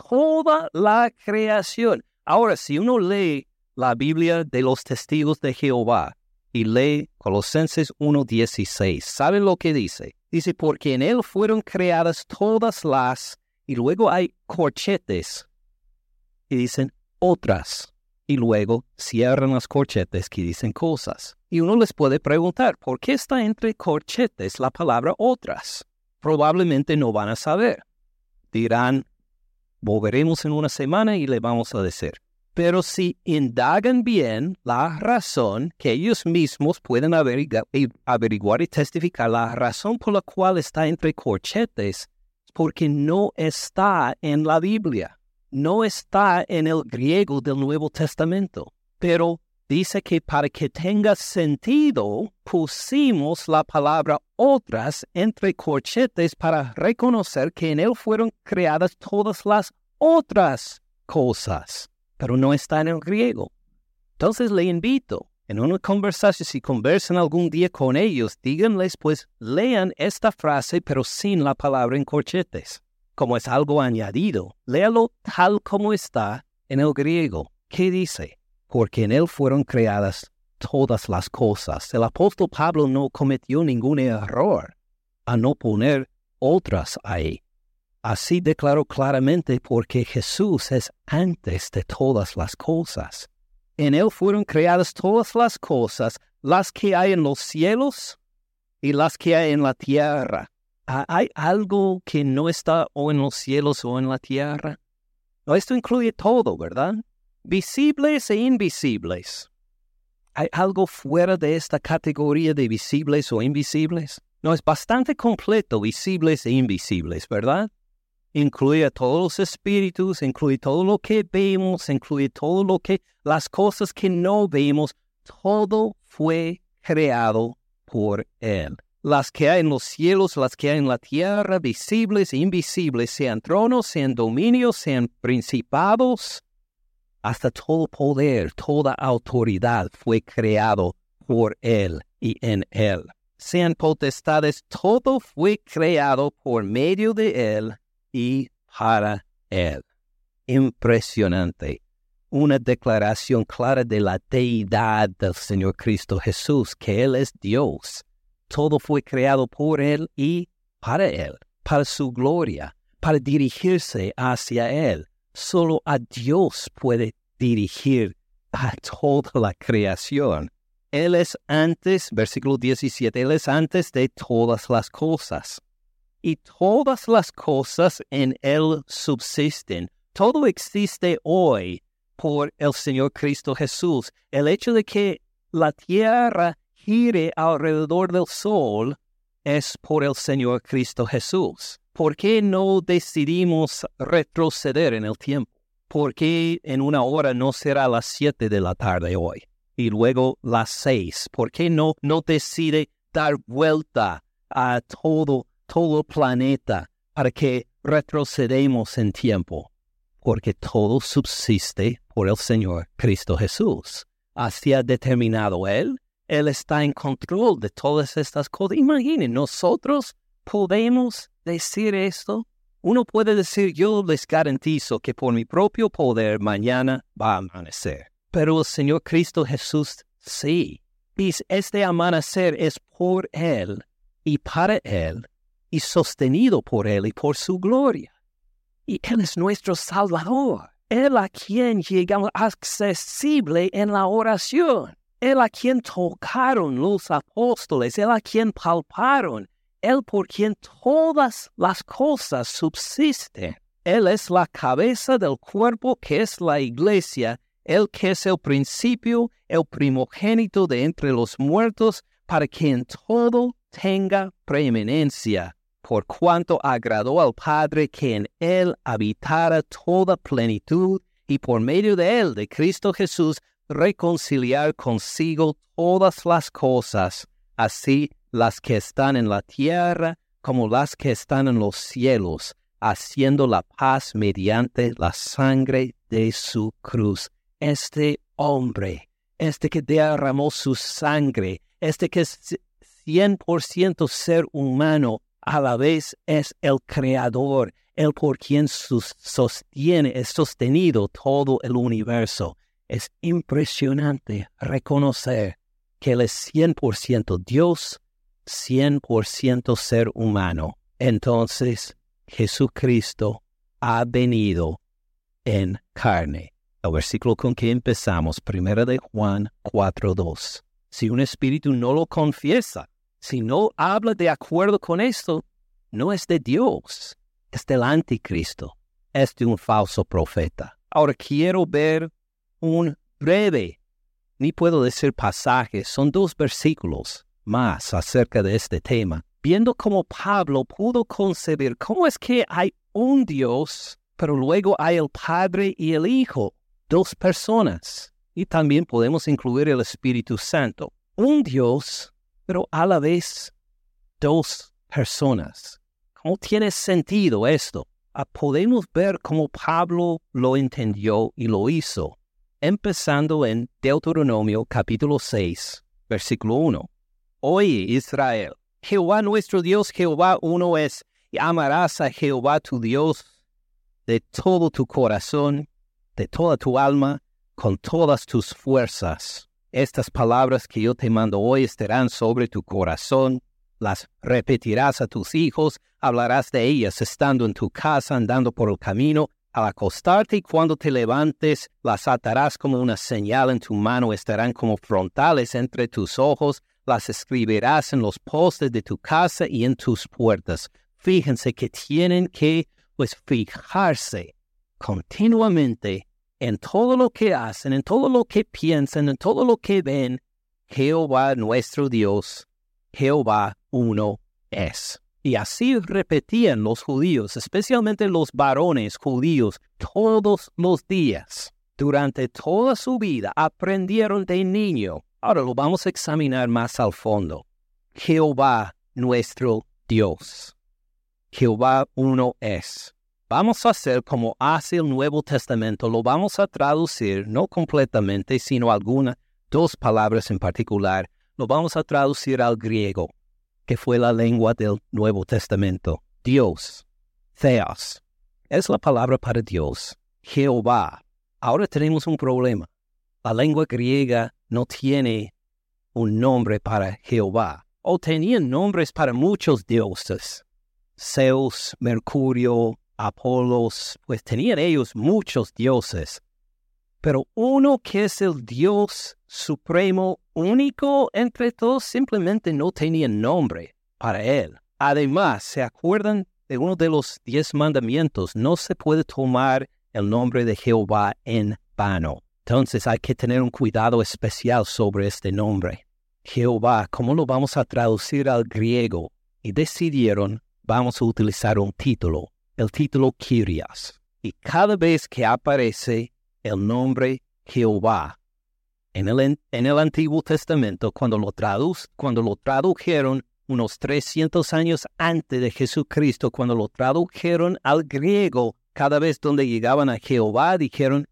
Toda la creación. Ahora, si uno lee la Biblia de los testigos de Jehová y lee Colosenses 1.16, ¿saben lo que dice? Dice, porque en él fueron creadas todas las, y luego hay corchetes, y dicen otras, y luego cierran las corchetes que dicen cosas. Y uno les puede preguntar, ¿por qué está entre corchetes la palabra otras? Probablemente no van a saber. Dirán, volveremos en una semana y le vamos a decir. Pero si indagan bien la razón que ellos mismos pueden averiguar y testificar, la razón por la cual está entre corchetes, porque no está en la Biblia, no está en el griego del Nuevo Testamento. Pero dice que para que tenga sentido, pusimos la palabra otras entre corchetes para reconocer que en él fueron creadas todas las otras cosas pero no está en el griego. Entonces le invito, en una conversación, si conversan algún día con ellos, díganles pues lean esta frase pero sin la palabra en corchetes. Como es algo añadido, léalo tal como está en el griego. ¿Qué dice? Porque en él fueron creadas todas las cosas. El apóstol Pablo no cometió ningún error a no poner otras ahí. Así declaró claramente porque Jesús es antes de todas las cosas. En Él fueron creadas todas las cosas, las que hay en los cielos y las que hay en la tierra. ¿Hay algo que no está o en los cielos o en la tierra? Esto incluye todo, ¿verdad? Visibles e invisibles. ¿Hay algo fuera de esta categoría de visibles o invisibles? No, es bastante completo, visibles e invisibles, ¿verdad? Incluye a todos los espíritus, incluye todo lo que vemos, incluye todo lo que, las cosas que no vemos, todo fue creado por Él. Las que hay en los cielos, las que hay en la tierra, visibles e invisibles, sean tronos, sean dominios, sean principados, hasta todo poder, toda autoridad fue creado por Él y en Él. Sean potestades, todo fue creado por medio de Él y para Él. Impresionante. Una declaración clara de la deidad del Señor Cristo Jesús, que Él es Dios. Todo fue creado por Él y para Él, para su gloria, para dirigirse hacia Él. Solo a Dios puede dirigir a toda la creación. Él es antes, versículo 17, Él es antes de todas las cosas y todas las cosas en Él subsisten. Todo existe hoy por el Señor Cristo Jesús. El hecho de que la tierra gire alrededor del sol es por el Señor Cristo Jesús. ¿Por qué no decidimos retroceder en el tiempo? ¿Por qué en una hora no será las siete de la tarde hoy? Y luego las seis. ¿Por qué no, no decide dar vuelta a todo todo planeta para que retrocedemos en tiempo, porque todo subsiste por el Señor Cristo Jesús. Así ha determinado Él. Él está en control de todas estas cosas. Imaginen, nosotros podemos decir esto. Uno puede decir, yo les garantizo que por mi propio poder mañana va a amanecer. Pero el Señor Cristo Jesús sí. Y este amanecer es por Él y para Él y sostenido por Él y por su gloria. Y Él es nuestro Salvador. Él a quien llegamos accesible en la oración. Él a quien tocaron los apóstoles. Él a quien palparon. Él por quien todas las cosas subsisten. Él es la cabeza del cuerpo que es la iglesia, Él que es el principio, el primogénito de entre los muertos, para que en todo tenga preeminencia por cuanto agradó al Padre que en él habitara toda plenitud y por medio de él, de Cristo Jesús, reconciliar consigo todas las cosas, así las que están en la tierra como las que están en los cielos, haciendo la paz mediante la sangre de su cruz. Este hombre, este que derramó su sangre, este que es cien por ciento ser humano, a la vez es el creador, el por quien sostiene, es sostenido todo el universo. Es impresionante reconocer que Él es 100% Dios, 100% ser humano. Entonces, Jesucristo ha venido en carne. El versículo con que empezamos, primera de Juan 4.2. Si un espíritu no lo confiesa, si no habla de acuerdo con esto, no es de Dios, es del anticristo, es de un falso profeta. Ahora quiero ver un breve, ni puedo decir pasaje, son dos versículos más acerca de este tema, viendo cómo Pablo pudo concebir cómo es que hay un Dios, pero luego hay el Padre y el Hijo, dos personas, y también podemos incluir el Espíritu Santo. Un Dios pero a la vez dos personas. ¿Cómo tiene sentido esto? Ah, podemos ver cómo Pablo lo entendió y lo hizo, empezando en Deuteronomio capítulo 6, versículo 1. Oye Israel, Jehová nuestro Dios, Jehová uno es, y amarás a Jehová tu Dios de todo tu corazón, de toda tu alma, con todas tus fuerzas. Estas palabras que yo te mando hoy estarán sobre tu corazón, las repetirás a tus hijos, hablarás de ellas estando en tu casa, andando por el camino, al acostarte y cuando te levantes, las atarás como una señal en tu mano, estarán como frontales entre tus ojos, las escribirás en los postes de tu casa y en tus puertas. Fíjense que tienen que pues fijarse continuamente en todo lo que hacen, en todo lo que piensan, en todo lo que ven. Jehová nuestro Dios, Jehová uno es. Y así repetían los judíos, especialmente los varones judíos, todos los días. Durante toda su vida aprendieron de niño. Ahora lo vamos a examinar más al fondo. Jehová nuestro Dios. Jehová uno es. Vamos a hacer como hace el Nuevo Testamento, lo vamos a traducir no completamente, sino algunas, dos palabras en particular, lo vamos a traducir al griego, que fue la lengua del Nuevo Testamento. Dios, Theos, es la palabra para Dios. Jehová. Ahora tenemos un problema. La lengua griega no tiene un nombre para Jehová, o tenían nombres para muchos dioses. Zeus, Mercurio, Apolos, pues tenían ellos muchos dioses, pero uno que es el Dios supremo único entre todos simplemente no tenía nombre para él. Además, ¿se acuerdan de uno de los diez mandamientos? No se puede tomar el nombre de Jehová en vano. Entonces hay que tener un cuidado especial sobre este nombre. Jehová, ¿cómo lo vamos a traducir al griego? Y decidieron, vamos a utilizar un título el título Kyrios. Y cada vez que aparece el nombre Jehová en el, en el Antiguo Testamento, cuando lo, cuando lo tradujeron unos 300 años antes de Jesucristo, cuando lo tradujeron al griego, cada vez donde llegaban a Jehová, dijeron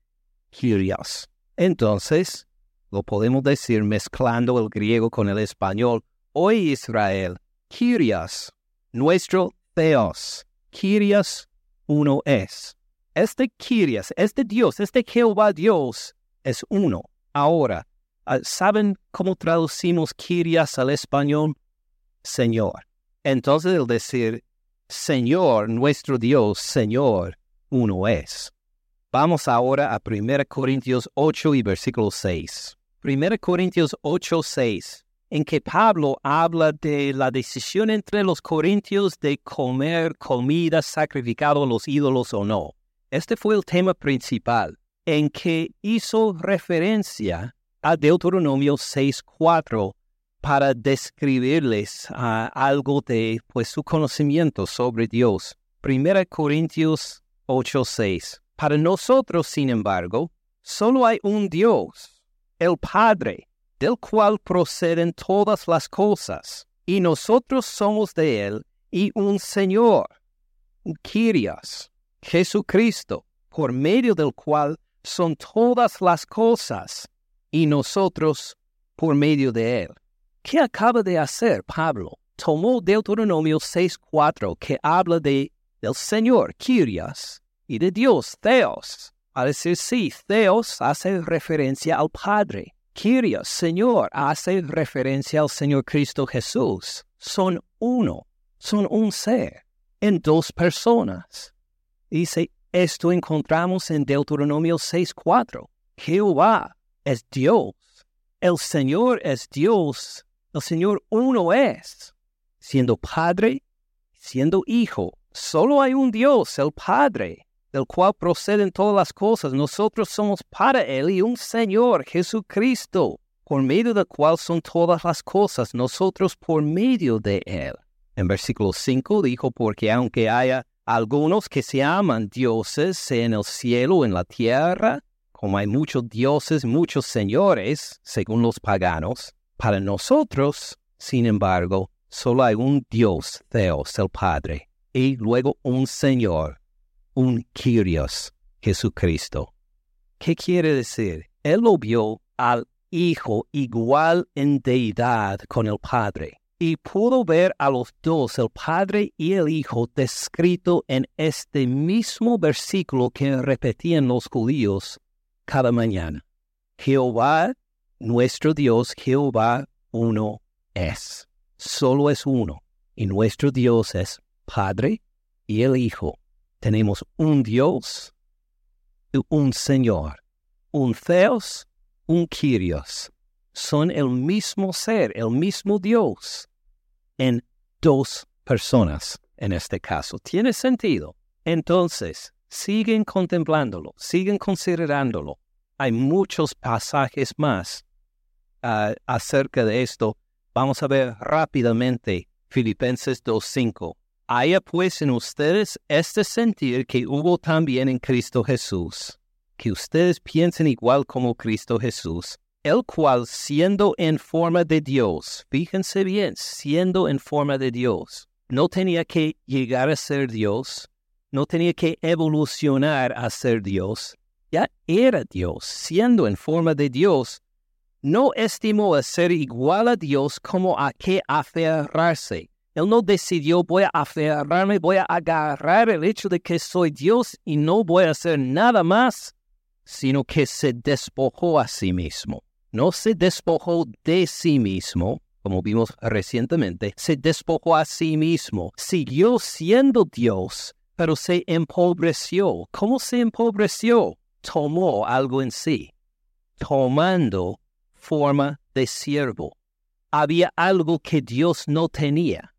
Kyrios. Entonces, lo podemos decir mezclando el griego con el español. Hoy Israel, Kyrios, nuestro Theos, Kyrios uno es. Este Kyrios, este Dios, este Jehová Dios es uno. Ahora, ah, ¿saben cómo traducimos Kyrios al español? Señor. Entonces el decir Señor, nuestro Dios, Señor, uno es. Vamos ahora a 1 Corintios 8 y versículo 6. 1 Corintios 8, 6 en que Pablo habla de la decisión entre los corintios de comer comida sacrificada a los ídolos o no. Este fue el tema principal, en que hizo referencia a Deuteronomio 6.4 para describirles ah, algo de pues, su conocimiento sobre Dios. 1 Corintios 8.6. Para nosotros, sin embargo, solo hay un Dios, el Padre, del cual proceden todas las cosas, y nosotros somos de él, y un Señor, Kyrios, Jesucristo, por medio del cual son todas las cosas, y nosotros por medio de él. ¿Qué acaba de hacer Pablo? Tomó Deuteronomio 6.4 que habla de del Señor, Kyrios, y de Dios, Theos. A decir sí, Theos hace referencia al Padre. Señor, hace referencia al Señor Cristo Jesús. Son uno, son un ser, en dos personas. Dice, esto encontramos en Deuteronomio 6.4. Jehová es Dios. El Señor es Dios. El Señor uno es. Siendo Padre, siendo Hijo. Solo hay un Dios, el Padre del cual proceden todas las cosas. Nosotros somos para Él y un Señor, Jesucristo, por medio del cual son todas las cosas, nosotros por medio de Él. En versículo 5 dijo, porque aunque haya algunos que se aman dioses, en el cielo o en la tierra, como hay muchos dioses, muchos señores, según los paganos, para nosotros, sin embargo, solo hay un Dios, Dios el Padre, y luego un Señor, un Kyrios, Jesucristo. ¿Qué quiere decir? Él lo vio al Hijo igual en deidad con el Padre y pudo ver a los dos, el Padre y el Hijo, descrito en este mismo versículo que repetían los judíos cada mañana. Jehová, nuestro Dios, Jehová uno es. Solo es uno. Y nuestro Dios es Padre y el Hijo tenemos un Dios y un Señor, un Theos, un Kyrios. son el mismo ser, el mismo Dios, en dos personas en este caso. ¿Tiene sentido? Entonces, siguen contemplándolo, siguen considerándolo. Hay muchos pasajes más ah, acerca de esto. Vamos a ver rápidamente Filipenses 2.5. Haya pues en ustedes este sentir que hubo también en Cristo Jesús, que ustedes piensen igual como Cristo Jesús, el cual siendo en forma de Dios, fíjense bien, siendo en forma de Dios, no tenía que llegar a ser Dios, no tenía que evolucionar a ser Dios, ya era Dios, siendo en forma de Dios, no estimó a ser igual a Dios como a que aferrarse. Él no decidió voy a aferrarme, voy a agarrar el hecho de que soy Dios y no voy a hacer nada más, sino que se despojó a sí mismo. No se despojó de sí mismo, como vimos recientemente, se despojó a sí mismo, siguió siendo Dios, pero se empobreció. ¿Cómo se empobreció? Tomó algo en sí, tomando forma de siervo. Había algo que Dios no tenía,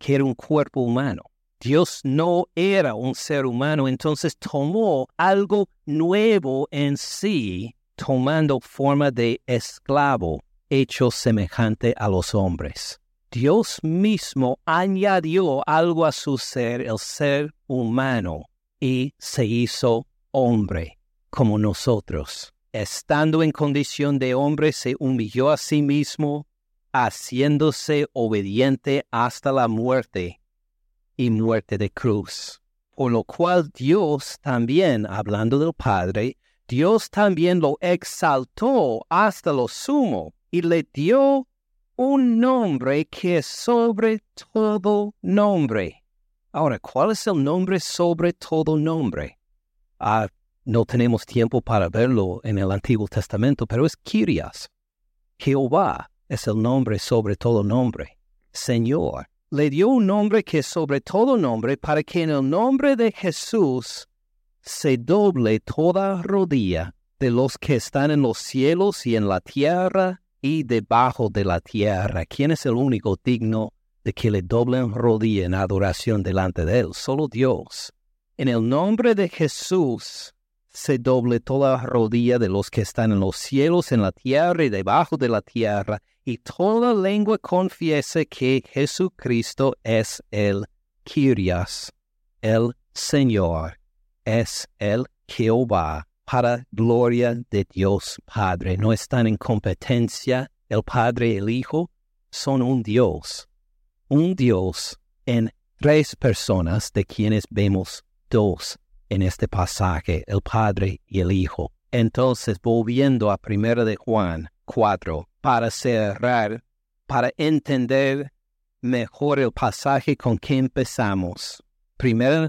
que era un cuerpo humano. Dios no era un ser humano, entonces tomó algo nuevo en sí, tomando forma de esclavo hecho semejante a los hombres. Dios mismo añadió algo a su ser, el ser humano, y se hizo hombre como nosotros. Estando en condición de hombre, se humilló a sí mismo, haciéndose obediente hasta la muerte y muerte de cruz. Por lo cual Dios también, hablando del Padre, Dios también lo exaltó hasta lo sumo y le dio un nombre que es sobre todo nombre. Ahora, ¿cuál es el nombre sobre todo nombre? Ah, no tenemos tiempo para verlo en el Antiguo Testamento, pero es Kyrios. Jehová es el nombre sobre todo nombre. Señor. Le dio un nombre que sobre todo nombre para que en el nombre de Jesús se doble toda rodilla de los que están en los cielos y en la tierra y debajo de la tierra. ¿Quién es el único digno de que le doblen rodilla en adoración delante de él? Solo Dios. En el nombre de Jesús se doble toda rodilla de los que están en los cielos, en la tierra y debajo de la tierra, y toda lengua confiese que Jesucristo es el Kyrios, el Señor, es el Jehová para gloria de Dios Padre. No están en competencia el Padre y el Hijo, son un Dios, un Dios en tres personas de quienes vemos dos en este pasaje, el Padre y el Hijo. Entonces, volviendo a 1 de Juan 4, para cerrar, para entender mejor el pasaje con que empezamos. 1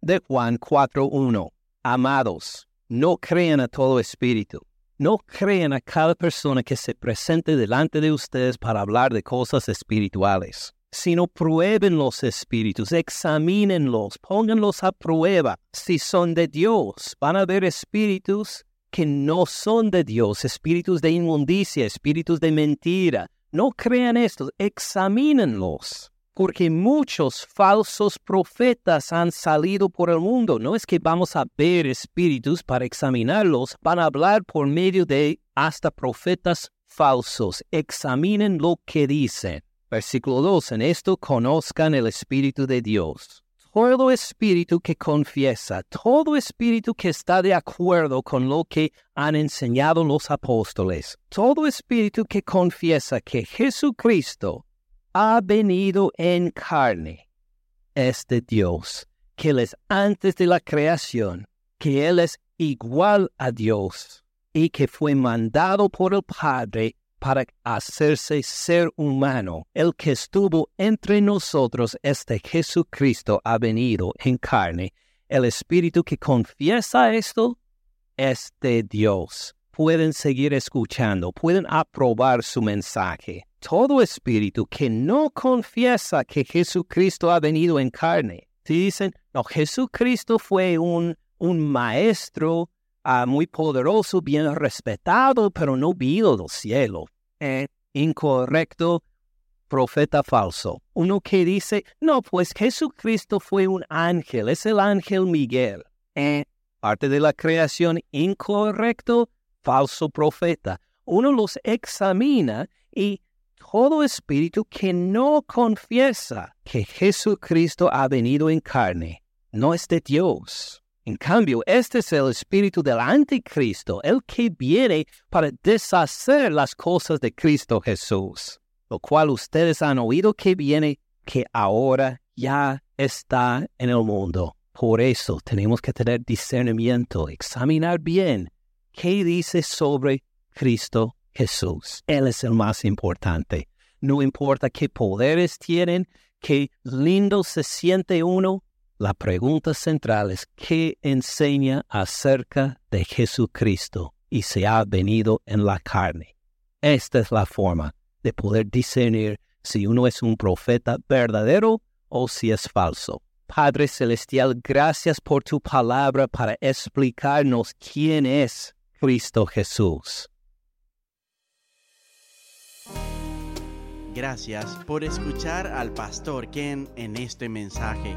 de Juan 4.1. Amados, no crean a todo espíritu. No crean a cada persona que se presente delante de ustedes para hablar de cosas espirituales, sino prueben los espíritus, examínenlos, pónganlos a prueba. Si son de Dios, van a haber espíritus que no son de Dios, espíritus de inmundicia, espíritus de mentira. No crean estos, examínenlos porque muchos falsos profetas han salido por el mundo. No es que vamos a ver espíritus para examinarlos, van a hablar por medio de hasta profetas falsos. Examinen lo que dicen. Versículo 2. En esto conozcan el Espíritu de Dios. Todo espíritu que confiesa, todo espíritu que está de acuerdo con lo que han enseñado los apóstoles, todo espíritu que confiesa que Jesucristo ha venido en carne este Dios, que Él es antes de la creación, que Él es igual a Dios y que fue mandado por el Padre para hacerse ser humano. El que estuvo entre nosotros, este Jesucristo, ha venido en carne. El Espíritu que confiesa esto es de Dios. Pueden seguir escuchando, pueden aprobar su mensaje todo espíritu que no confiesa que Jesucristo ha venido en carne. Si dicen, no, Jesucristo fue un, un maestro ah, muy poderoso, bien respetado, pero no vino del cielo. eh, incorrecto, profeta falso. Uno que dice, no, pues Jesucristo fue un ángel, es el ángel Miguel. Eh, parte de la creación, incorrecto, falso profeta. Uno los examina y todo espíritu que no confiesa que Jesucristo ha venido en carne no es de Dios. En cambio, este es el espíritu del anticristo, el que viene para deshacer las cosas de Cristo Jesús, lo cual ustedes han oído que viene, que ahora ya está en el mundo. Por eso tenemos que tener discernimiento, examinar bien qué dice sobre Cristo Jesús. Él es el más importante. No importa qué poderes tienen, qué lindo se siente uno, la pregunta central es qué enseña acerca de Jesucristo y se ha venido en la carne. Esta es la forma de poder discernir si uno es un profeta verdadero o si es falso. Padre Celestial, gracias por tu palabra para explicarnos quién es Cristo Jesús. Gracias por escuchar al pastor Ken en este mensaje.